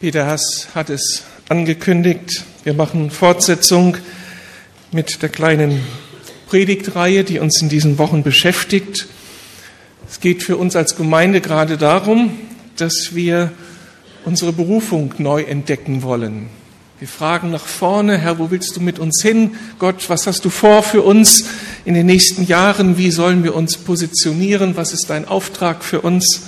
Peter Hass hat es angekündigt. Wir machen Fortsetzung mit der kleinen Predigtreihe, die uns in diesen Wochen beschäftigt. Es geht für uns als Gemeinde gerade darum, dass wir unsere Berufung neu entdecken wollen. Wir fragen nach vorne, Herr, wo willst du mit uns hin? Gott, was hast du vor für uns in den nächsten Jahren? Wie sollen wir uns positionieren? Was ist dein Auftrag für uns?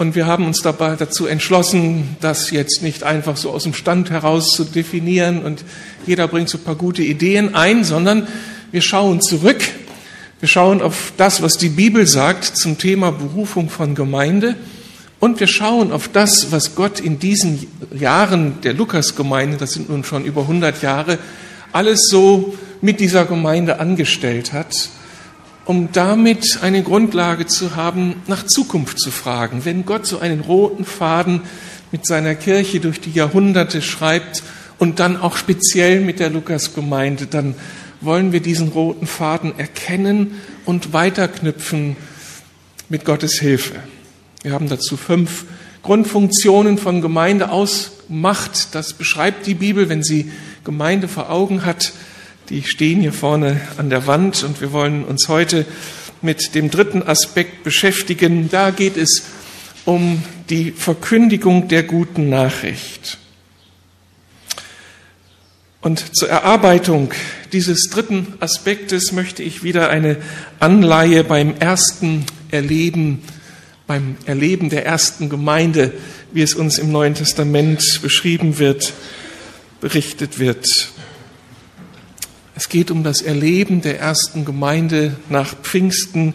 Und wir haben uns dabei dazu entschlossen, das jetzt nicht einfach so aus dem Stand heraus zu definieren und jeder bringt so ein paar gute Ideen ein, sondern wir schauen zurück. Wir schauen auf das, was die Bibel sagt zum Thema Berufung von Gemeinde. Und wir schauen auf das, was Gott in diesen Jahren der Lukasgemeinde, das sind nun schon über 100 Jahre, alles so mit dieser Gemeinde angestellt hat um damit eine Grundlage zu haben, nach Zukunft zu fragen. Wenn Gott so einen roten Faden mit seiner Kirche durch die Jahrhunderte schreibt und dann auch speziell mit der Lukasgemeinde, dann wollen wir diesen roten Faden erkennen und weiterknüpfen mit Gottes Hilfe. Wir haben dazu fünf Grundfunktionen von Gemeinde ausgemacht. Das beschreibt die Bibel, wenn sie Gemeinde vor Augen hat. Die stehen hier vorne an der Wand und wir wollen uns heute mit dem dritten Aspekt beschäftigen. Da geht es um die Verkündigung der guten Nachricht. Und zur Erarbeitung dieses dritten Aspektes möchte ich wieder eine Anleihe beim ersten Erleben, beim Erleben der ersten Gemeinde, wie es uns im Neuen Testament beschrieben wird, berichtet wird. Es geht um das Erleben der ersten Gemeinde nach Pfingsten.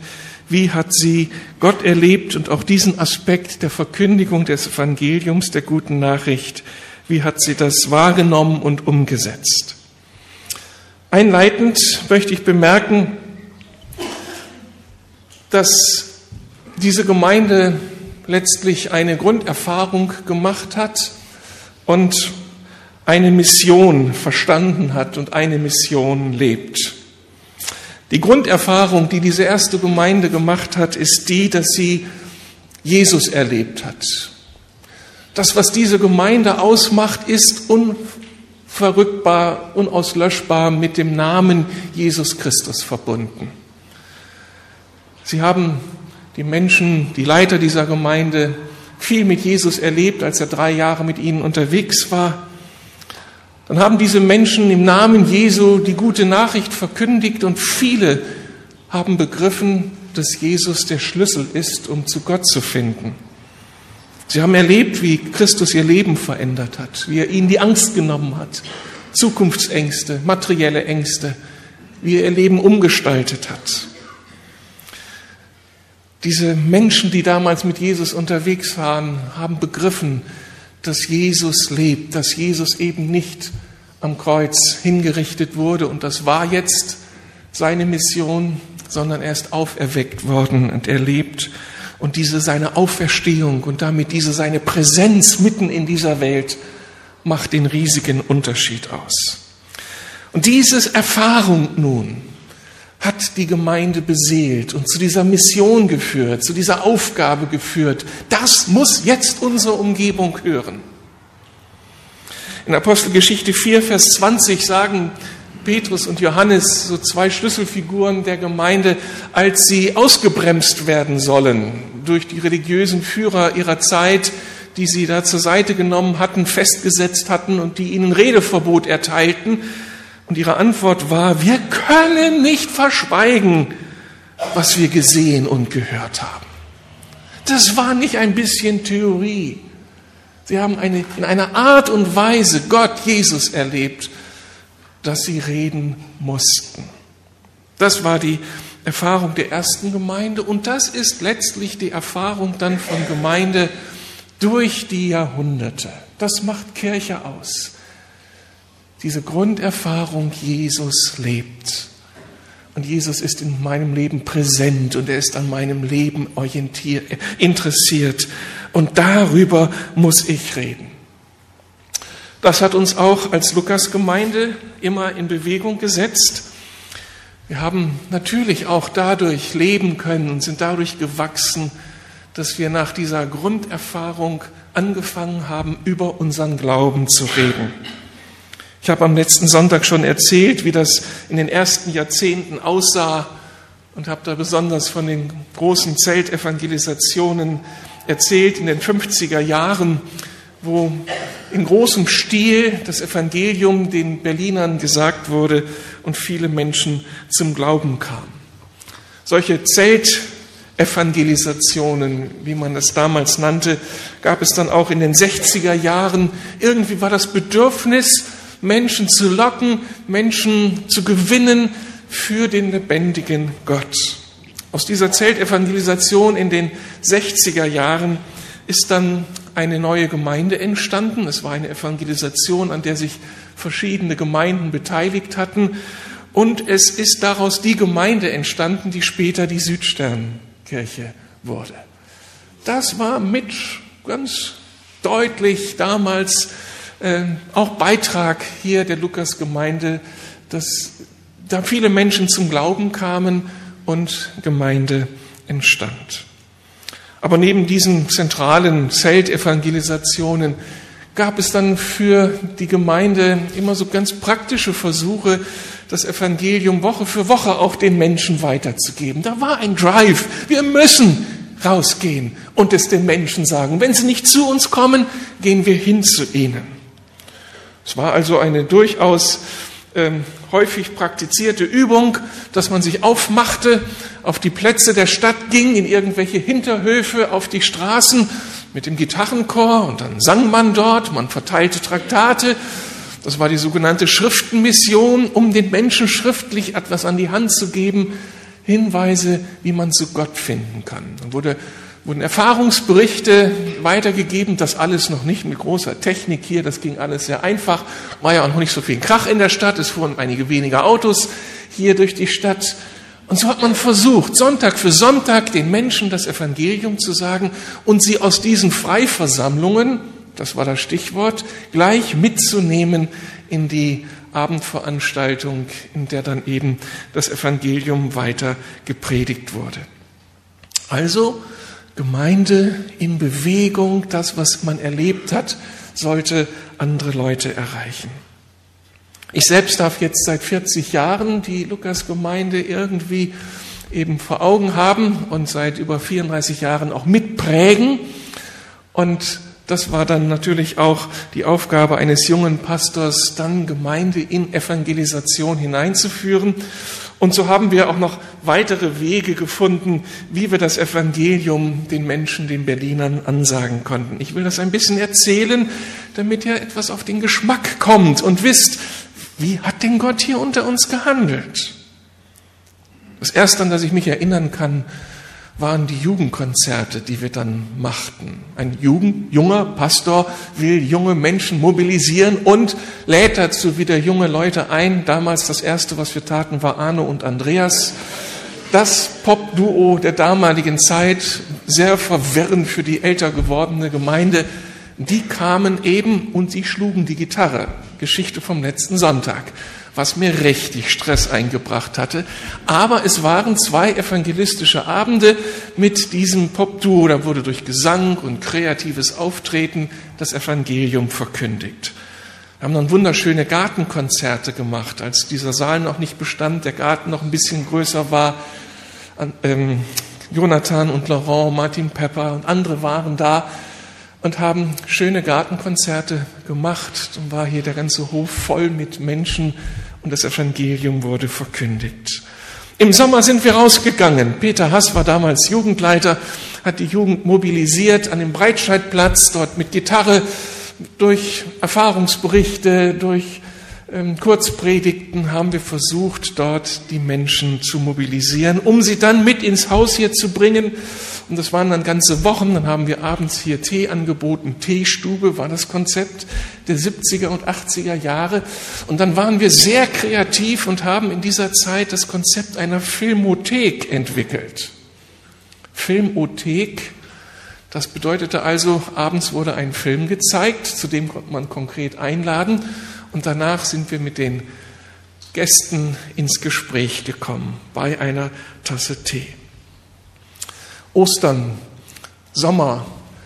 Wie hat sie Gott erlebt und auch diesen Aspekt der Verkündigung des Evangeliums, der guten Nachricht, wie hat sie das wahrgenommen und umgesetzt? Einleitend möchte ich bemerken, dass diese Gemeinde letztlich eine Grunderfahrung gemacht hat und eine Mission verstanden hat und eine Mission lebt. Die Grunderfahrung, die diese erste Gemeinde gemacht hat, ist die, dass sie Jesus erlebt hat. Das, was diese Gemeinde ausmacht, ist unverrückbar, unauslöschbar mit dem Namen Jesus Christus verbunden. Sie haben die Menschen, die Leiter dieser Gemeinde, viel mit Jesus erlebt, als er drei Jahre mit ihnen unterwegs war. Dann haben diese Menschen im Namen Jesu die gute Nachricht verkündigt und viele haben begriffen, dass Jesus der Schlüssel ist, um zu Gott zu finden. Sie haben erlebt, wie Christus ihr Leben verändert hat, wie er ihnen die Angst genommen hat, Zukunftsängste, materielle Ängste, wie er ihr Leben umgestaltet hat. Diese Menschen, die damals mit Jesus unterwegs waren, haben begriffen, dass Jesus lebt, dass Jesus eben nicht am Kreuz hingerichtet wurde und das war jetzt seine Mission, sondern er ist auferweckt worden und er lebt. Und diese seine Auferstehung und damit diese seine Präsenz mitten in dieser Welt macht den riesigen Unterschied aus. Und diese Erfahrung nun hat die Gemeinde beseelt und zu dieser Mission geführt, zu dieser Aufgabe geführt. Das muss jetzt unsere Umgebung hören. In Apostelgeschichte 4, Vers 20 sagen Petrus und Johannes, so zwei Schlüsselfiguren der Gemeinde, als sie ausgebremst werden sollen durch die religiösen Führer ihrer Zeit, die sie da zur Seite genommen hatten, festgesetzt hatten und die ihnen Redeverbot erteilten. Und ihre Antwort war, wir können nicht verschweigen, was wir gesehen und gehört haben. Das war nicht ein bisschen Theorie. Sie haben eine, in einer Art und Weise Gott, Jesus erlebt, dass sie reden mussten. Das war die Erfahrung der ersten Gemeinde und das ist letztlich die Erfahrung dann von Gemeinde durch die Jahrhunderte. Das macht Kirche aus. Diese Grunderfahrung, Jesus lebt. Und Jesus ist in meinem Leben präsent und er ist an meinem Leben orientiert, interessiert. Und darüber muss ich reden. Das hat uns auch als Lukas-Gemeinde immer in Bewegung gesetzt. Wir haben natürlich auch dadurch leben können und sind dadurch gewachsen, dass wir nach dieser Grunderfahrung angefangen haben, über unseren Glauben zu reden. Ich habe am letzten Sonntag schon erzählt, wie das in den ersten Jahrzehnten aussah und habe da besonders von den großen Zeltevangelisationen erzählt in den 50er Jahren, wo in großem Stil das Evangelium den Berlinern gesagt wurde und viele Menschen zum Glauben kamen. Solche Zeltevangelisationen, wie man das damals nannte, gab es dann auch in den 60er Jahren. Irgendwie war das Bedürfnis, Menschen zu locken, Menschen zu gewinnen für den lebendigen Gott. Aus dieser Zeltevangelisation in den 60er Jahren ist dann eine neue Gemeinde entstanden. Es war eine Evangelisation, an der sich verschiedene Gemeinden beteiligt hatten. Und es ist daraus die Gemeinde entstanden, die später die Südsternkirche wurde. Das war mit ganz deutlich damals äh, auch Beitrag hier der Lukasgemeinde, dass da viele Menschen zum Glauben kamen und Gemeinde entstand. Aber neben diesen zentralen Zeltevangelisationen gab es dann für die Gemeinde immer so ganz praktische Versuche, das Evangelium Woche für Woche auch den Menschen weiterzugeben. Da war ein Drive. Wir müssen rausgehen und es den Menschen sagen. Wenn sie nicht zu uns kommen, gehen wir hin zu ihnen. Es war also eine durchaus ähm, häufig praktizierte Übung, dass man sich aufmachte, auf die Plätze der Stadt ging, in irgendwelche Hinterhöfe, auf die Straßen mit dem Gitarrenchor und dann sang man dort, man verteilte Traktate. Das war die sogenannte Schriftenmission, um den Menschen schriftlich etwas an die Hand zu geben, Hinweise, wie man zu Gott finden kann. Dann wurde wurden Erfahrungsberichte weitergegeben, das alles noch nicht mit großer Technik hier, das ging alles sehr einfach, war ja auch noch nicht so viel Krach in der Stadt, es fuhren einige weniger Autos hier durch die Stadt. Und so hat man versucht, Sonntag für Sonntag den Menschen das Evangelium zu sagen und sie aus diesen Freiversammlungen, das war das Stichwort, gleich mitzunehmen in die Abendveranstaltung, in der dann eben das Evangelium weiter gepredigt wurde. Also Gemeinde in Bewegung, das, was man erlebt hat, sollte andere Leute erreichen. Ich selbst darf jetzt seit 40 Jahren die Lukas-Gemeinde irgendwie eben vor Augen haben und seit über 34 Jahren auch mitprägen. Und das war dann natürlich auch die Aufgabe eines jungen Pastors, dann Gemeinde in Evangelisation hineinzuführen. Und so haben wir auch noch weitere Wege gefunden, wie wir das Evangelium den Menschen, den Berlinern ansagen konnten. Ich will das ein bisschen erzählen, damit ihr etwas auf den Geschmack kommt und wisst, wie hat denn Gott hier unter uns gehandelt? Das Erste, an das ich mich erinnern kann, waren die Jugendkonzerte, die wir dann machten. Ein Jugend, junger Pastor will junge Menschen mobilisieren und lädt dazu wieder junge Leute ein. Damals das erste, was wir taten, war Arno und Andreas. Das Pop-Duo der damaligen Zeit, sehr verwirrend für die älter gewordene Gemeinde. Die kamen eben und sie schlugen die Gitarre. Geschichte vom letzten Sonntag was mir richtig Stress eingebracht hatte. Aber es waren zwei evangelistische Abende mit diesem Popduo. Da wurde durch Gesang und kreatives Auftreten das Evangelium verkündigt. Wir haben dann wunderschöne Gartenkonzerte gemacht, als dieser Saal noch nicht bestand, der Garten noch ein bisschen größer war. Ähm, Jonathan und Laurent, Martin Pepper und andere waren da und haben schöne Gartenkonzerte gemacht. Und war hier der ganze Hof voll mit Menschen und das Evangelium wurde verkündigt. Im Sommer sind wir rausgegangen. Peter Hass war damals Jugendleiter, hat die Jugend mobilisiert an dem Breitscheidplatz, dort mit Gitarre, durch Erfahrungsberichte, durch Kurzpredigten haben wir versucht, dort die Menschen zu mobilisieren, um sie dann mit ins Haus hier zu bringen. Und das waren dann ganze Wochen. Dann haben wir abends hier Tee angeboten. Teestube war das Konzept der 70er und 80er Jahre. Und dann waren wir sehr kreativ und haben in dieser Zeit das Konzept einer Filmothek entwickelt. Filmothek das bedeutete also, abends wurde ein Film gezeigt, zu dem konnte man konkret einladen und danach sind wir mit den Gästen ins Gespräch gekommen bei einer Tasse Tee. Ostern, Sommer,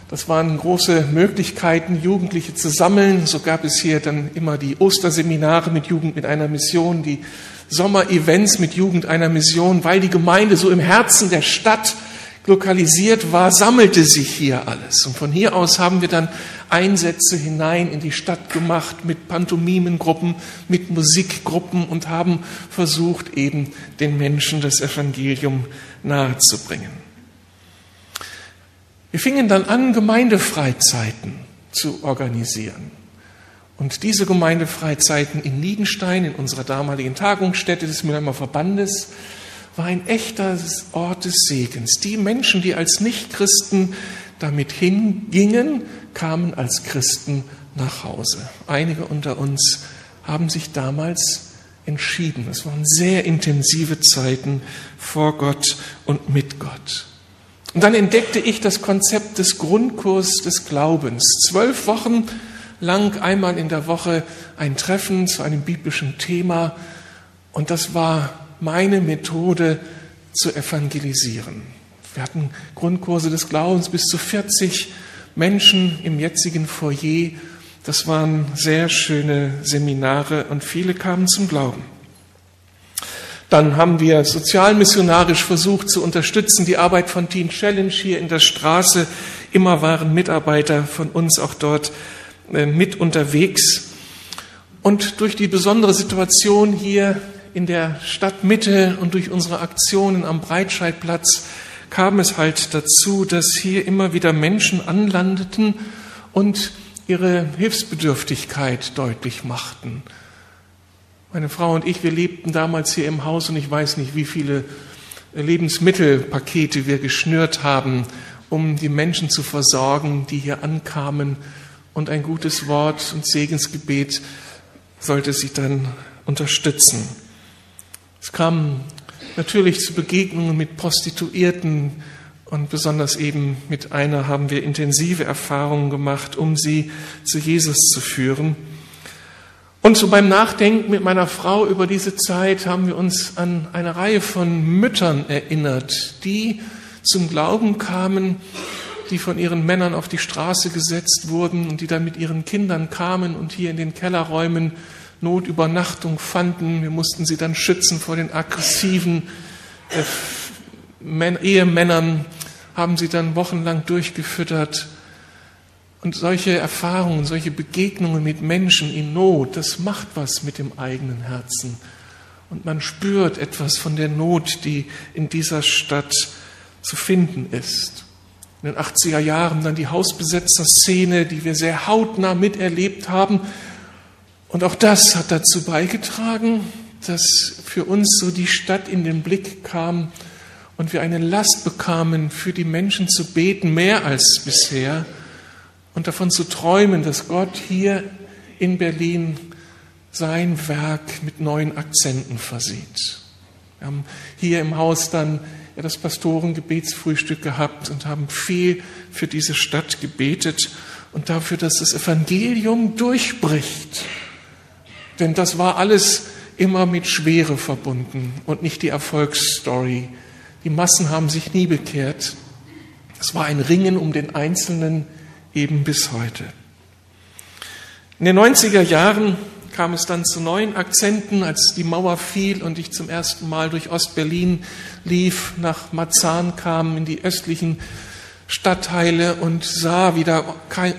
Das waren große Möglichkeiten, Jugendliche zu sammeln. So gab es hier dann immer die Osterseminare mit Jugend mit einer Mission, die Sommerevents mit Jugend einer Mission, weil die Gemeinde so im Herzen der Stadt lokalisiert war, sammelte sich hier alles. Und von hier aus haben wir dann Einsätze hinein in die Stadt gemacht mit Pantomimengruppen, mit Musikgruppen und haben versucht, eben den Menschen das Evangelium nahezubringen. Wir fingen dann an, Gemeindefreizeiten zu organisieren. Und diese Gemeindefreizeiten in Niedenstein, in unserer damaligen Tagungsstätte des Mülheimer Verbandes, war ein echter Ort des Segens. Die Menschen, die als Nichtchristen damit hingingen, kamen als Christen nach Hause. Einige unter uns haben sich damals entschieden. Es waren sehr intensive Zeiten vor Gott und mit Gott. Und dann entdeckte ich das Konzept des Grundkurs des Glaubens. Zwölf Wochen lang, einmal in der Woche, ein Treffen zu einem biblischen Thema. Und das war meine Methode zu evangelisieren. Wir hatten Grundkurse des Glaubens bis zu 40 Menschen im jetzigen Foyer. Das waren sehr schöne Seminare und viele kamen zum Glauben. Dann haben wir sozialmissionarisch versucht zu unterstützen, die Arbeit von Teen Challenge hier in der Straße. Immer waren Mitarbeiter von uns auch dort äh, mit unterwegs. Und durch die besondere Situation hier in der Stadtmitte und durch unsere Aktionen am Breitscheidplatz kam es halt dazu, dass hier immer wieder Menschen anlandeten und ihre Hilfsbedürftigkeit deutlich machten. Meine Frau und ich, wir lebten damals hier im Haus und ich weiß nicht, wie viele Lebensmittelpakete wir geschnürt haben, um die Menschen zu versorgen, die hier ankamen. Und ein gutes Wort und Segensgebet sollte sie dann unterstützen. Es kam natürlich zu Begegnungen mit Prostituierten und besonders eben mit einer haben wir intensive Erfahrungen gemacht, um sie zu Jesus zu führen. Und so beim Nachdenken mit meiner Frau über diese Zeit haben wir uns an eine Reihe von Müttern erinnert, die zum Glauben kamen, die von ihren Männern auf die Straße gesetzt wurden und die dann mit ihren Kindern kamen und hier in den Kellerräumen Notübernachtung fanden. Wir mussten sie dann schützen vor den aggressiven äh, Ehemännern, haben sie dann wochenlang durchgefüttert. Und solche Erfahrungen, solche Begegnungen mit Menschen in Not, das macht was mit dem eigenen Herzen. Und man spürt etwas von der Not, die in dieser Stadt zu finden ist. In den 80er Jahren dann die Hausbesetzer-Szene, die wir sehr hautnah miterlebt haben, und auch das hat dazu beigetragen, dass für uns so die Stadt in den Blick kam und wir eine Last bekamen, für die Menschen zu beten, mehr als bisher und davon zu träumen, dass Gott hier in Berlin sein Werk mit neuen Akzenten versieht. Wir haben hier im Haus dann ja, das Pastorengebetsfrühstück gehabt und haben viel für diese Stadt gebetet und dafür, dass das Evangelium durchbricht denn das war alles immer mit Schwere verbunden und nicht die Erfolgsstory. Die Massen haben sich nie bekehrt. Es war ein Ringen um den Einzelnen eben bis heute. In den 90er Jahren kam es dann zu neuen Akzenten, als die Mauer fiel und ich zum ersten Mal durch Ostberlin lief, nach Marzahn kam, in die östlichen Stadtteile und sah, wie da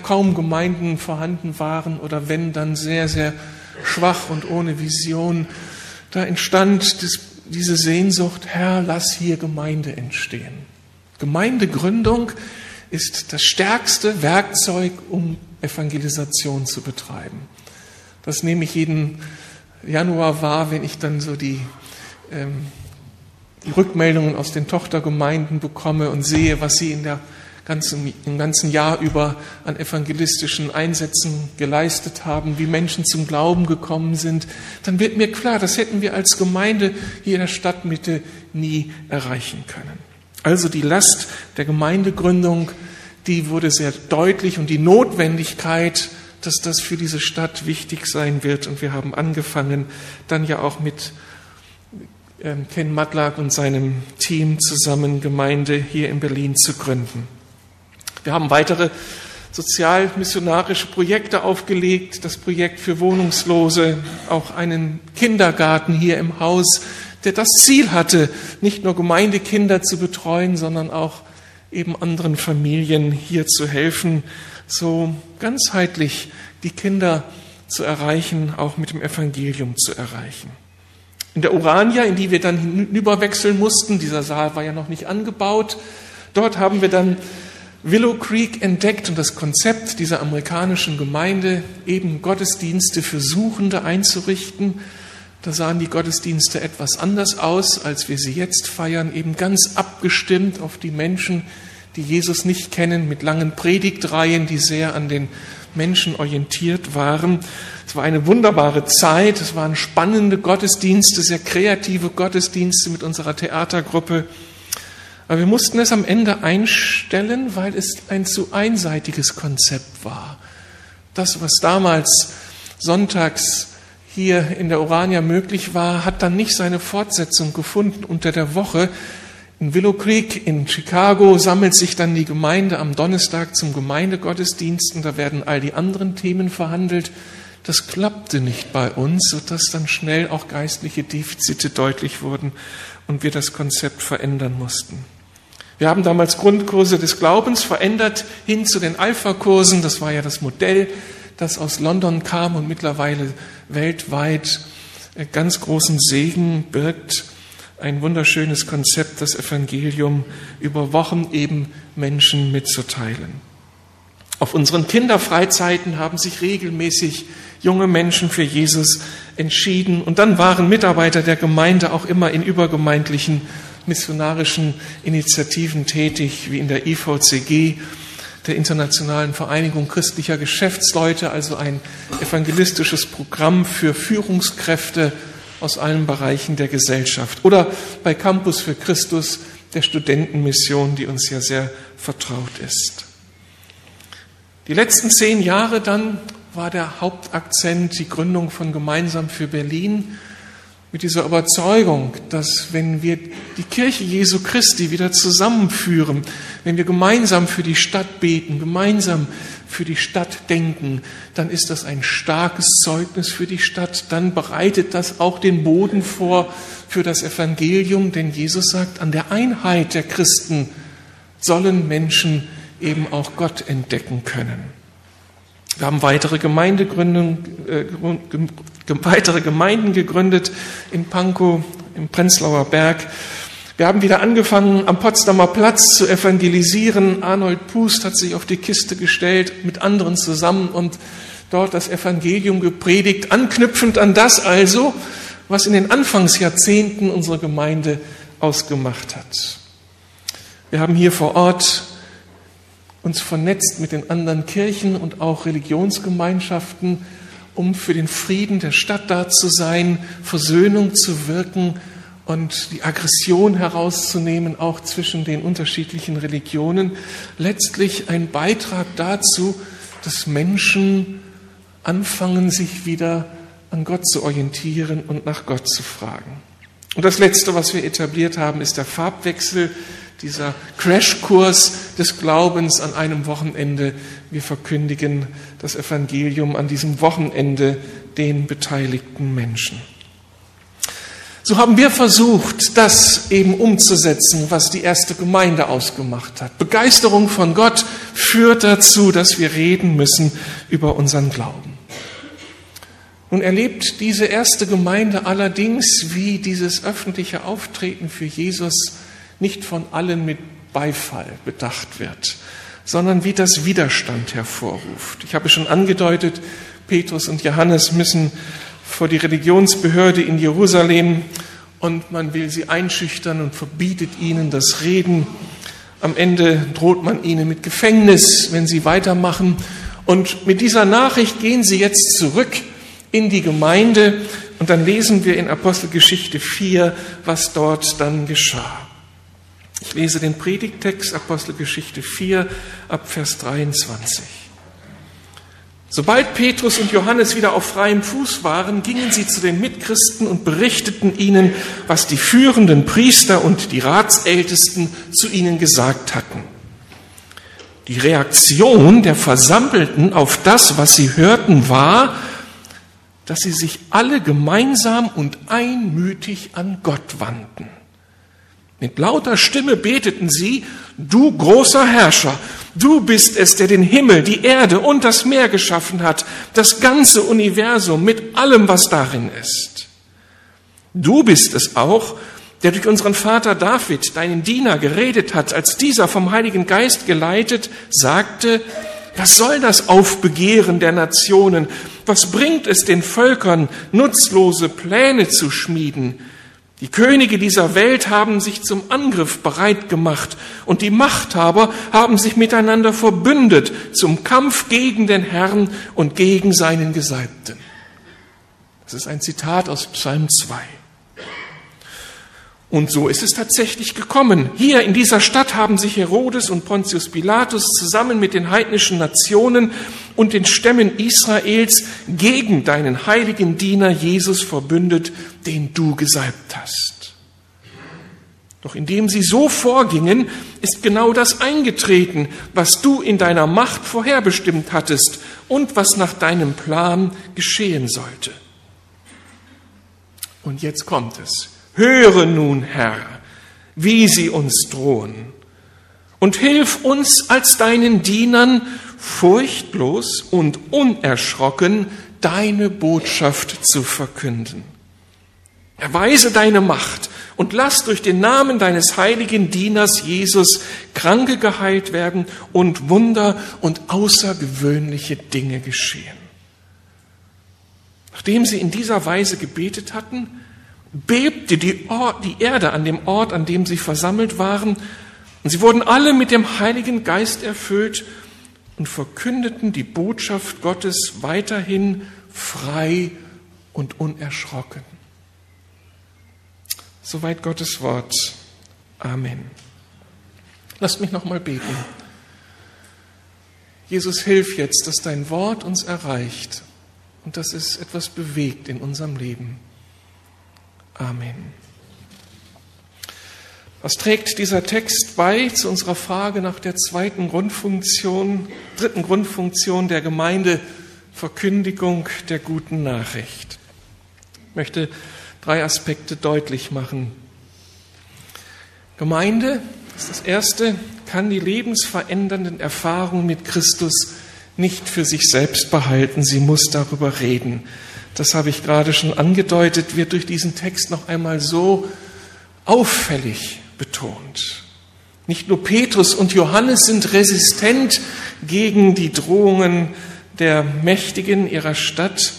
kaum Gemeinden vorhanden waren oder wenn, dann sehr, sehr schwach und ohne Vision. Da entstand diese Sehnsucht, Herr, lass hier Gemeinde entstehen. Gemeindegründung ist das stärkste Werkzeug, um Evangelisation zu betreiben. Das nehme ich jeden Januar wahr, wenn ich dann so die, ähm, die Rückmeldungen aus den Tochtergemeinden bekomme und sehe, was sie in der ganzen, im ganzen Jahr über an evangelistischen Einsätzen geleistet haben, wie Menschen zum Glauben gekommen sind, dann wird mir klar, das hätten wir als Gemeinde hier in der Stadtmitte nie erreichen können. Also die Last der Gemeindegründung, die wurde sehr deutlich und die Notwendigkeit, dass das für diese Stadt wichtig sein wird. Und wir haben angefangen, dann ja auch mit ähm, Ken Matlack und seinem Team zusammen Gemeinde hier in Berlin zu gründen. Wir haben weitere sozialmissionarische Projekte aufgelegt, das Projekt für Wohnungslose, auch einen Kindergarten hier im Haus, der das Ziel hatte, nicht nur Gemeindekinder zu betreuen, sondern auch eben anderen Familien hier zu helfen, so ganzheitlich die Kinder zu erreichen, auch mit dem Evangelium zu erreichen. In der Urania, in die wir dann hinüberwechseln mussten, dieser Saal war ja noch nicht angebaut, dort haben wir dann Willow Creek entdeckt und das Konzept dieser amerikanischen Gemeinde, eben Gottesdienste für Suchende einzurichten. Da sahen die Gottesdienste etwas anders aus, als wir sie jetzt feiern, eben ganz abgestimmt auf die Menschen, die Jesus nicht kennen, mit langen Predigtreihen, die sehr an den Menschen orientiert waren. Es war eine wunderbare Zeit, es waren spannende Gottesdienste, sehr kreative Gottesdienste mit unserer Theatergruppe. Aber wir mussten es am Ende einstellen, weil es ein zu einseitiges Konzept war. Das, was damals sonntags hier in der Urania möglich war, hat dann nicht seine Fortsetzung gefunden unter der Woche. In Willow Creek in Chicago sammelt sich dann die Gemeinde am Donnerstag zum Gemeindegottesdienst und da werden all die anderen Themen verhandelt. Das klappte nicht bei uns, sodass dann schnell auch geistliche Defizite deutlich wurden und wir das Konzept verändern mussten. Wir haben damals Grundkurse des Glaubens verändert hin zu den Alpha-Kursen. Das war ja das Modell, das aus London kam und mittlerweile weltweit ganz großen Segen birgt. Ein wunderschönes Konzept, das Evangelium über Wochen eben Menschen mitzuteilen. Auf unseren Kinderfreizeiten haben sich regelmäßig junge Menschen für Jesus entschieden und dann waren Mitarbeiter der Gemeinde auch immer in übergemeindlichen missionarischen Initiativen tätig, wie in der IVCG, der Internationalen Vereinigung christlicher Geschäftsleute, also ein evangelistisches Programm für Führungskräfte aus allen Bereichen der Gesellschaft. Oder bei Campus für Christus, der Studentenmission, die uns ja sehr vertraut ist. Die letzten zehn Jahre dann war der Hauptakzent die Gründung von Gemeinsam für Berlin mit dieser Überzeugung, dass wenn wir die Kirche Jesu Christi wieder zusammenführen, wenn wir gemeinsam für die Stadt beten, gemeinsam für die Stadt denken, dann ist das ein starkes Zeugnis für die Stadt. Dann bereitet das auch den Boden vor für das Evangelium, denn Jesus sagt, an der Einheit der Christen sollen Menschen eben auch Gott entdecken können. Wir haben weitere, äh, weitere Gemeinden gegründet in Pankow, im Prenzlauer Berg. Wir haben wieder angefangen, am Potsdamer Platz zu evangelisieren. Arnold Pust hat sich auf die Kiste gestellt mit anderen zusammen und dort das Evangelium gepredigt, anknüpfend an das also, was in den Anfangsjahrzehnten unsere Gemeinde ausgemacht hat. Wir haben hier vor Ort uns vernetzt mit den anderen Kirchen und auch Religionsgemeinschaften, um für den Frieden der Stadt da zu sein, Versöhnung zu wirken und die Aggression herauszunehmen, auch zwischen den unterschiedlichen Religionen. Letztlich ein Beitrag dazu, dass Menschen anfangen, sich wieder an Gott zu orientieren und nach Gott zu fragen. Und das Letzte, was wir etabliert haben, ist der Farbwechsel dieser Crashkurs des Glaubens an einem Wochenende. Wir verkündigen das Evangelium an diesem Wochenende den beteiligten Menschen. So haben wir versucht, das eben umzusetzen, was die erste Gemeinde ausgemacht hat. Begeisterung von Gott führt dazu, dass wir reden müssen über unseren Glauben. Nun erlebt diese erste Gemeinde allerdings, wie dieses öffentliche Auftreten für Jesus nicht von allen mit Beifall bedacht wird, sondern wie das Widerstand hervorruft. Ich habe schon angedeutet, Petrus und Johannes müssen vor die Religionsbehörde in Jerusalem und man will sie einschüchtern und verbietet ihnen das Reden. Am Ende droht man ihnen mit Gefängnis, wenn sie weitermachen. Und mit dieser Nachricht gehen sie jetzt zurück in die Gemeinde und dann lesen wir in Apostelgeschichte 4, was dort dann geschah. Ich lese den Predigtext Apostelgeschichte 4 ab Vers 23. Sobald Petrus und Johannes wieder auf freiem Fuß waren, gingen sie zu den Mitchristen und berichteten ihnen, was die führenden Priester und die Ratsältesten zu ihnen gesagt hatten. Die Reaktion der Versammelten auf das, was sie hörten, war, dass sie sich alle gemeinsam und einmütig an Gott wandten. Mit lauter Stimme beteten sie, du großer Herrscher, du bist es, der den Himmel, die Erde und das Meer geschaffen hat, das ganze Universum mit allem, was darin ist. Du bist es auch, der durch unseren Vater David, deinen Diener, geredet hat, als dieser vom Heiligen Geist geleitet, sagte, was soll das Aufbegehren der Nationen? Was bringt es den Völkern, nutzlose Pläne zu schmieden? Die Könige dieser Welt haben sich zum Angriff bereit gemacht und die Machthaber haben sich miteinander verbündet zum Kampf gegen den Herrn und gegen seinen Gesalbten. Das ist ein Zitat aus Psalm 2. Und so ist es tatsächlich gekommen. Hier in dieser Stadt haben sich Herodes und Pontius Pilatus zusammen mit den heidnischen Nationen und den Stämmen Israels gegen deinen heiligen Diener Jesus verbündet, den du gesalbt hast. Doch indem sie so vorgingen, ist genau das eingetreten, was du in deiner Macht vorherbestimmt hattest und was nach deinem Plan geschehen sollte. Und jetzt kommt es. Höre nun, Herr, wie sie uns drohen, und hilf uns als deinen Dienern furchtlos und unerschrocken deine Botschaft zu verkünden. Erweise deine Macht und lass durch den Namen deines heiligen Dieners Jesus Kranke geheilt werden und Wunder und außergewöhnliche Dinge geschehen. Nachdem sie in dieser Weise gebetet hatten, bebte die, Ort, die Erde an dem Ort, an dem sie versammelt waren, und sie wurden alle mit dem Heiligen Geist erfüllt und verkündeten die Botschaft Gottes weiterhin frei und unerschrocken. Soweit Gottes Wort. Amen. Lasst mich nochmal beten. Jesus, hilf jetzt, dass dein Wort uns erreicht und dass es etwas bewegt in unserem Leben. Amen. Was trägt dieser Text bei zu unserer Frage nach der zweiten Grundfunktion, dritten Grundfunktion der Gemeinde, Verkündigung der guten Nachricht? Ich möchte drei Aspekte deutlich machen. Gemeinde ist das erste, kann die lebensverändernden Erfahrungen mit Christus nicht für sich selbst behalten, sie muss darüber reden das habe ich gerade schon angedeutet, wird durch diesen Text noch einmal so auffällig betont. Nicht nur Petrus und Johannes sind resistent gegen die Drohungen der Mächtigen ihrer Stadt,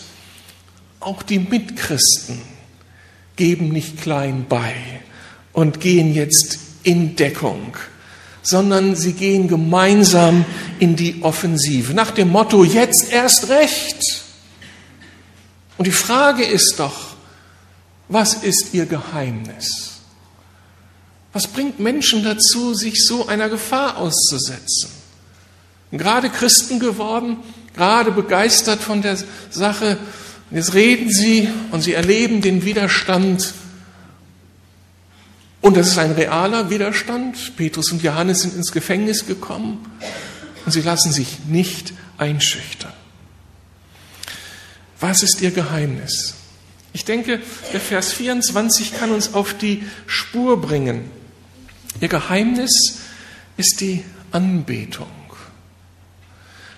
auch die Mitchristen geben nicht klein bei und gehen jetzt in Deckung, sondern sie gehen gemeinsam in die Offensive nach dem Motto, jetzt erst recht. Und die Frage ist doch, was ist ihr Geheimnis? Was bringt Menschen dazu, sich so einer Gefahr auszusetzen? Und gerade Christen geworden, gerade begeistert von der Sache, und jetzt reden sie und sie erleben den Widerstand. Und das ist ein realer Widerstand. Petrus und Johannes sind ins Gefängnis gekommen und sie lassen sich nicht einschüchtern. Was ist ihr Geheimnis? Ich denke, der Vers 24 kann uns auf die Spur bringen. Ihr Geheimnis ist die Anbetung.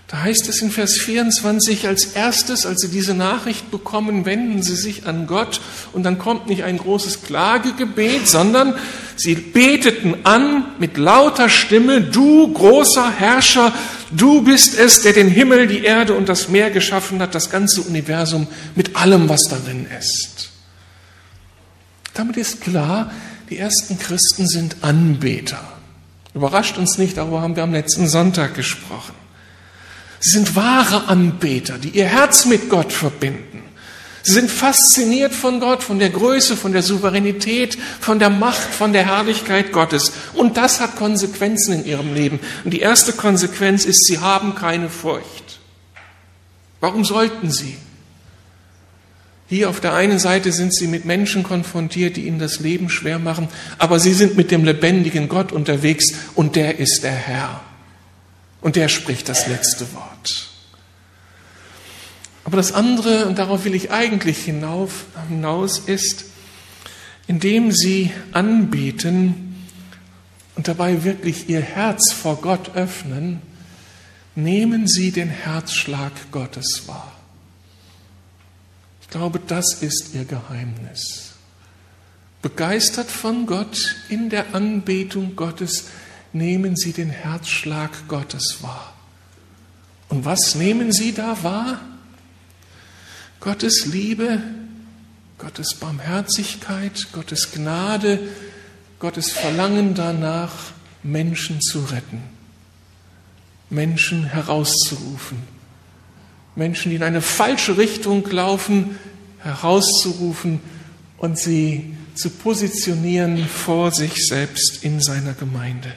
Da heißt es in Vers 24, als erstes, als sie diese Nachricht bekommen, wenden sie sich an Gott und dann kommt nicht ein großes Klagegebet, sondern sie beteten an mit lauter Stimme, du großer Herrscher, du bist es, der den Himmel, die Erde und das Meer geschaffen hat, das ganze Universum mit allem, was darin ist. Damit ist klar, die ersten Christen sind Anbeter. Überrascht uns nicht, darüber haben wir am letzten Sonntag gesprochen. Sie sind wahre Anbeter, die ihr Herz mit Gott verbinden. Sie sind fasziniert von Gott, von der Größe, von der Souveränität, von der Macht, von der Herrlichkeit Gottes. Und das hat Konsequenzen in ihrem Leben. Und die erste Konsequenz ist, sie haben keine Furcht. Warum sollten sie? Hier auf der einen Seite sind sie mit Menschen konfrontiert, die ihnen das Leben schwer machen, aber sie sind mit dem lebendigen Gott unterwegs und der ist der Herr. Und der spricht das letzte Wort. Aber das andere, und darauf will ich eigentlich hinauf, hinaus, ist, indem sie anbeten und dabei wirklich ihr Herz vor Gott öffnen, nehmen sie den Herzschlag Gottes wahr. Ich glaube, das ist ihr Geheimnis. Begeistert von Gott in der Anbetung Gottes nehmen sie den Herzschlag Gottes wahr. Und was nehmen sie da wahr? Gottes Liebe, Gottes Barmherzigkeit, Gottes Gnade, Gottes Verlangen danach, Menschen zu retten, Menschen herauszurufen, Menschen, die in eine falsche Richtung laufen, herauszurufen und sie zu positionieren vor sich selbst in seiner Gemeinde.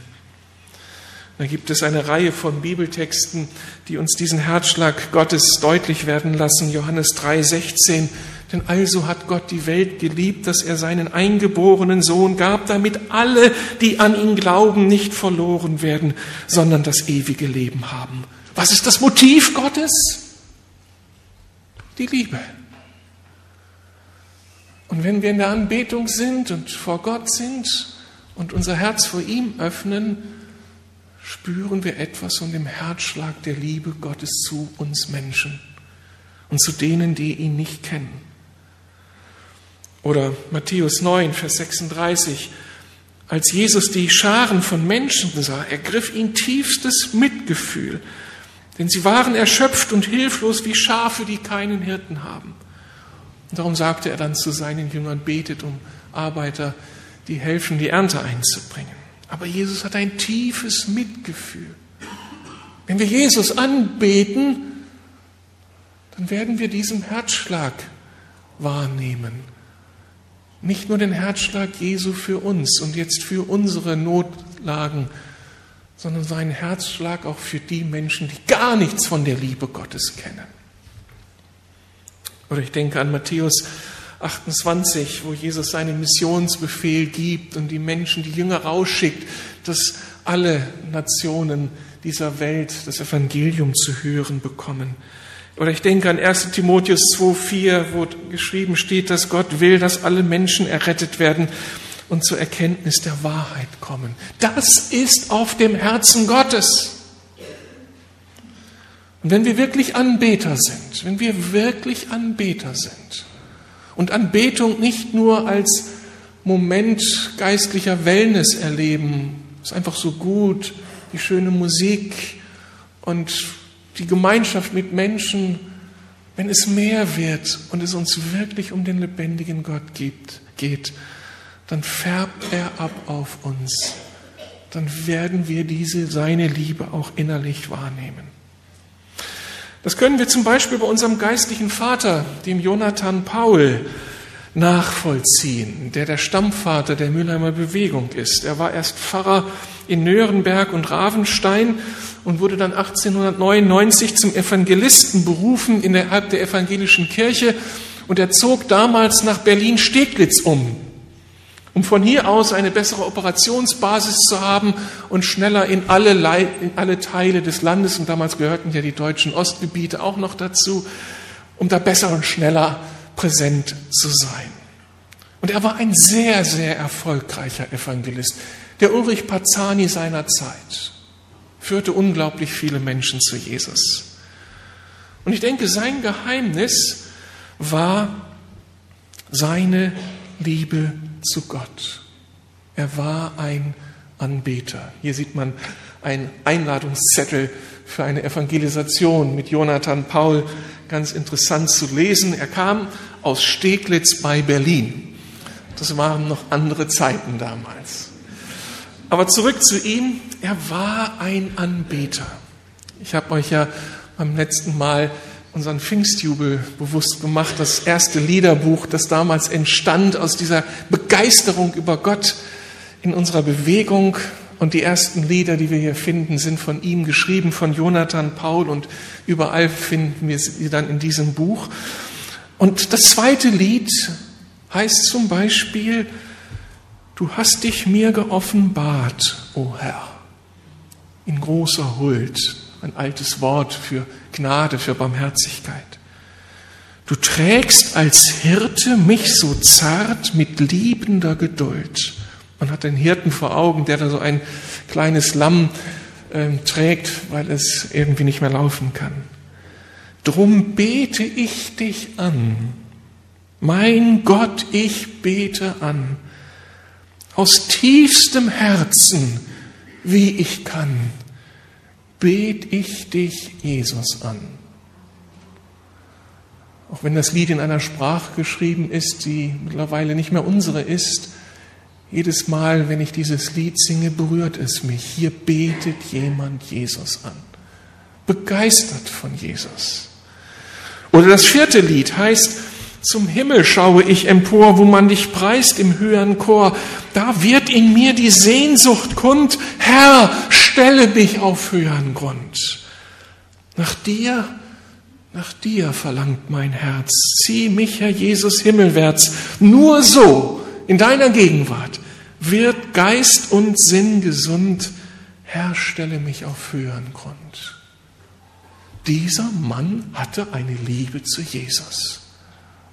Da gibt es eine Reihe von Bibeltexten, die uns diesen Herzschlag Gottes deutlich werden lassen. Johannes 3:16. Denn also hat Gott die Welt geliebt, dass er seinen eingeborenen Sohn gab, damit alle, die an ihn glauben, nicht verloren werden, sondern das ewige Leben haben. Was ist das Motiv Gottes? Die Liebe. Und wenn wir in der Anbetung sind und vor Gott sind und unser Herz vor ihm öffnen, spüren wir etwas von dem Herzschlag der Liebe Gottes zu uns Menschen und zu denen, die ihn nicht kennen. Oder Matthäus 9, Vers 36. Als Jesus die Scharen von Menschen sah, ergriff ihn tiefstes Mitgefühl, denn sie waren erschöpft und hilflos wie Schafe, die keinen Hirten haben. Und darum sagte er dann zu seinen Jüngern, betet um Arbeiter, die helfen, die Ernte einzubringen. Aber Jesus hat ein tiefes Mitgefühl. Wenn wir Jesus anbeten, dann werden wir diesen Herzschlag wahrnehmen. Nicht nur den Herzschlag Jesu für uns und jetzt für unsere Notlagen, sondern seinen Herzschlag auch für die Menschen, die gar nichts von der Liebe Gottes kennen. Oder ich denke an Matthäus 28, wo Jesus seinen Missionsbefehl gibt und die Menschen, die Jünger rausschickt, dass alle Nationen dieser Welt das Evangelium zu hören bekommen. Oder ich denke an 1 Timotheus 2,4, wo geschrieben steht, dass Gott will, dass alle Menschen errettet werden und zur Erkenntnis der Wahrheit kommen. Das ist auf dem Herzen Gottes. Und wenn wir wirklich Anbeter sind, wenn wir wirklich Anbeter sind, und Anbetung nicht nur als Moment geistlicher Wellness erleben, ist einfach so gut, die schöne Musik und die Gemeinschaft mit Menschen, wenn es mehr wird und es uns wirklich um den lebendigen Gott gibt, geht, dann färbt er ab auf uns. Dann werden wir diese, seine Liebe auch innerlich wahrnehmen. Das können wir zum Beispiel bei unserem geistlichen Vater, dem Jonathan Paul, nachvollziehen, der der Stammvater der Mülheimer Bewegung ist. Er war erst Pfarrer in Nürnberg und Ravenstein und wurde dann 1899 zum Evangelisten berufen innerhalb der evangelischen Kirche und er zog damals nach Berlin-Steglitz um um von hier aus eine bessere Operationsbasis zu haben und schneller in alle, in alle Teile des Landes, und damals gehörten ja die deutschen Ostgebiete auch noch dazu, um da besser und schneller präsent zu sein. Und er war ein sehr, sehr erfolgreicher Evangelist. Der Ulrich Pazani seiner Zeit führte unglaublich viele Menschen zu Jesus. Und ich denke, sein Geheimnis war seine Liebe zu Gott. Er war ein Anbeter. Hier sieht man einen Einladungszettel für eine Evangelisation mit Jonathan Paul. Ganz interessant zu lesen. Er kam aus Steglitz bei Berlin. Das waren noch andere Zeiten damals. Aber zurück zu ihm. Er war ein Anbeter. Ich habe euch ja beim letzten Mal unseren Pfingstjubel bewusst gemacht, das erste Liederbuch, das damals entstand aus dieser Begeisterung über Gott in unserer Bewegung. Und die ersten Lieder, die wir hier finden, sind von ihm geschrieben, von Jonathan Paul und überall finden wir sie dann in diesem Buch. Und das zweite Lied heißt zum Beispiel, Du hast dich mir geoffenbart, o oh Herr. in großer Huld, ein altes Wort für Gnade, für Barmherzigkeit. Du trägst als Hirte mich so zart mit liebender Geduld. Man hat den Hirten vor Augen, der da so ein kleines Lamm äh, trägt, weil es irgendwie nicht mehr laufen kann. Drum bete ich dich an. Mein Gott, ich bete an. Aus tiefstem Herzen, wie ich kann, bet ich dich, Jesus, an. Auch wenn das Lied in einer Sprache geschrieben ist, die mittlerweile nicht mehr unsere ist, jedes Mal, wenn ich dieses Lied singe, berührt es mich. Hier betet jemand Jesus an. Begeistert von Jesus. Oder das vierte Lied heißt, zum Himmel schaue ich empor, wo man dich preist im höheren Chor. Da wird in mir die Sehnsucht kund. Herr, stelle mich auf höheren Grund. Nach dir, nach dir verlangt mein Herz. Zieh mich, Herr Jesus, himmelwärts. Nur so in deiner Gegenwart wird Geist und Sinn gesund. Herr, stelle mich auf höheren Grund. Dieser Mann hatte eine Liebe zu Jesus.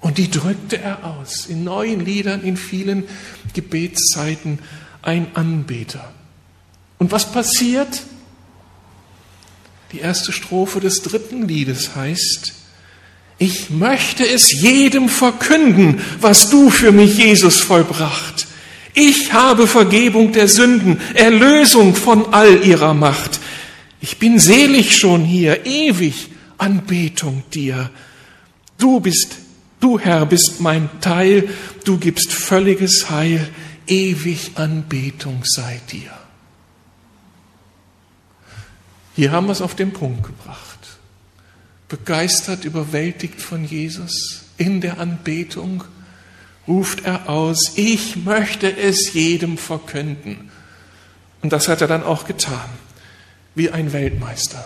Und die drückte er aus in neuen Liedern, in vielen Gebetszeiten, ein Anbeter. Und was passiert? Die erste Strophe des dritten Liedes heißt, ich möchte es jedem verkünden, was du für mich, Jesus, vollbracht. Ich habe Vergebung der Sünden, Erlösung von all ihrer Macht. Ich bin selig schon hier, ewig Anbetung dir. Du bist, du Herr bist mein Teil, du gibst völliges Heil, ewig Anbetung sei dir. Hier haben wir es auf den Punkt gebracht. Begeistert, überwältigt von Jesus in der Anbetung ruft er aus, ich möchte es jedem verkünden. Und das hat er dann auch getan, wie ein Weltmeister.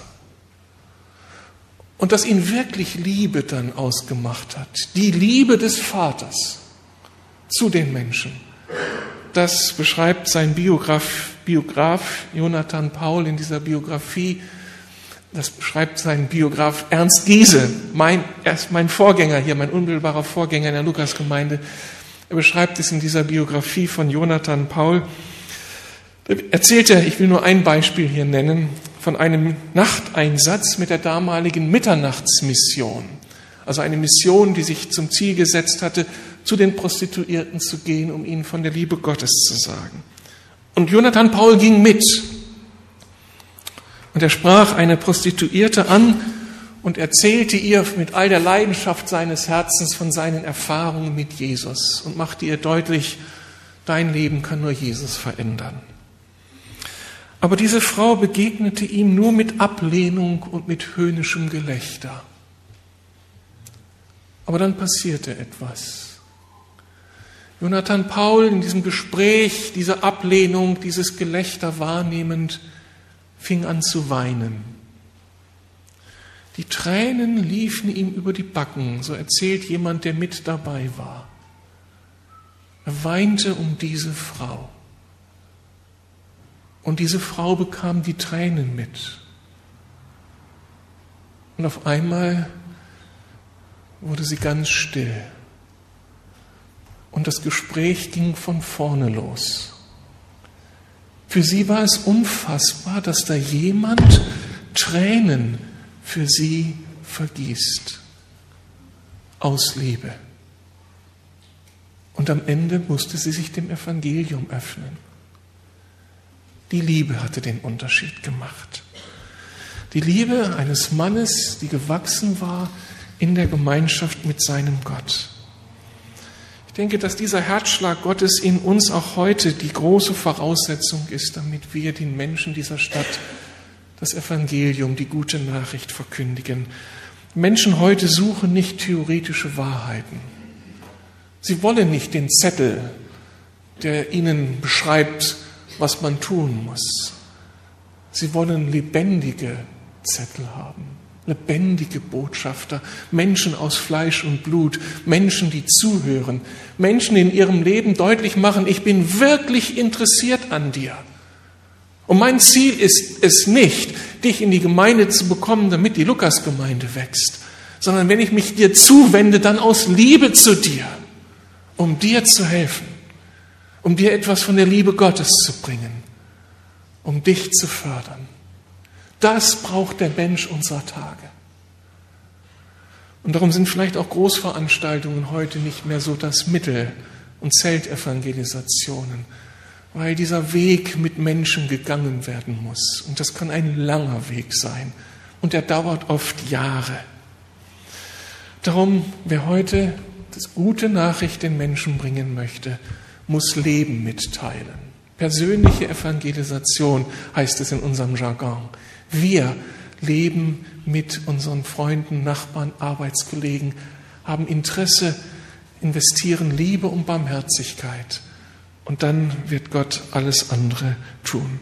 Und dass ihn wirklich Liebe dann ausgemacht hat, die Liebe des Vaters zu den Menschen. Das beschreibt sein Biograf, Biograf Jonathan Paul in dieser Biografie. Das beschreibt sein Biograf Ernst Giese, mein, erst mein Vorgänger hier, mein unmittelbarer Vorgänger in der Lukasgemeinde. Er beschreibt es in dieser Biografie von Jonathan Paul. Erzählt er, ich will nur ein Beispiel hier nennen, von einem Nachteinsatz mit der damaligen Mitternachtsmission. Also eine Mission, die sich zum Ziel gesetzt hatte, zu den Prostituierten zu gehen, um ihnen von der Liebe Gottes zu sagen. Und Jonathan Paul ging mit. Und er sprach eine Prostituierte an und erzählte ihr mit all der Leidenschaft seines Herzens von seinen Erfahrungen mit Jesus und machte ihr deutlich, dein Leben kann nur Jesus verändern. Aber diese Frau begegnete ihm nur mit Ablehnung und mit höhnischem Gelächter. Aber dann passierte etwas. Jonathan Paul in diesem Gespräch, diese Ablehnung, dieses Gelächter wahrnehmend, fing an zu weinen. Die Tränen liefen ihm über die Backen, so erzählt jemand, der mit dabei war. Er weinte um diese Frau. Und diese Frau bekam die Tränen mit. Und auf einmal wurde sie ganz still. Und das Gespräch ging von vorne los. Für sie war es unfassbar, dass da jemand Tränen für sie vergießt. Aus Liebe. Und am Ende musste sie sich dem Evangelium öffnen. Die Liebe hatte den Unterschied gemacht. Die Liebe eines Mannes, die gewachsen war in der Gemeinschaft mit seinem Gott. Ich denke, dass dieser Herzschlag Gottes in uns auch heute die große Voraussetzung ist, damit wir den Menschen dieser Stadt das Evangelium, die gute Nachricht verkündigen. Menschen heute suchen nicht theoretische Wahrheiten. Sie wollen nicht den Zettel, der ihnen beschreibt, was man tun muss. Sie wollen lebendige Zettel haben, lebendige Botschafter, Menschen aus Fleisch und Blut, Menschen, die zuhören, Menschen in ihrem Leben deutlich machen, ich bin wirklich interessiert an dir. Und mein Ziel ist es nicht, dich in die Gemeinde zu bekommen, damit die Lukasgemeinde wächst, sondern wenn ich mich dir zuwende, dann aus Liebe zu dir, um dir zu helfen, um dir etwas von der Liebe Gottes zu bringen, um dich zu fördern. Das braucht der Mensch unserer Tage. Und darum sind vielleicht auch Großveranstaltungen heute nicht mehr so das Mittel und Zeltevangelisationen, weil dieser Weg mit Menschen gegangen werden muss. Und das kann ein langer Weg sein. Und er dauert oft Jahre. Darum, wer heute das gute Nachricht den Menschen bringen möchte, muss Leben mitteilen. Persönliche Evangelisation heißt es in unserem Jargon. Wir leben mit unseren Freunden, Nachbarn, Arbeitskollegen, haben Interesse, investieren Liebe und Barmherzigkeit. Und dann wird Gott alles andere tun.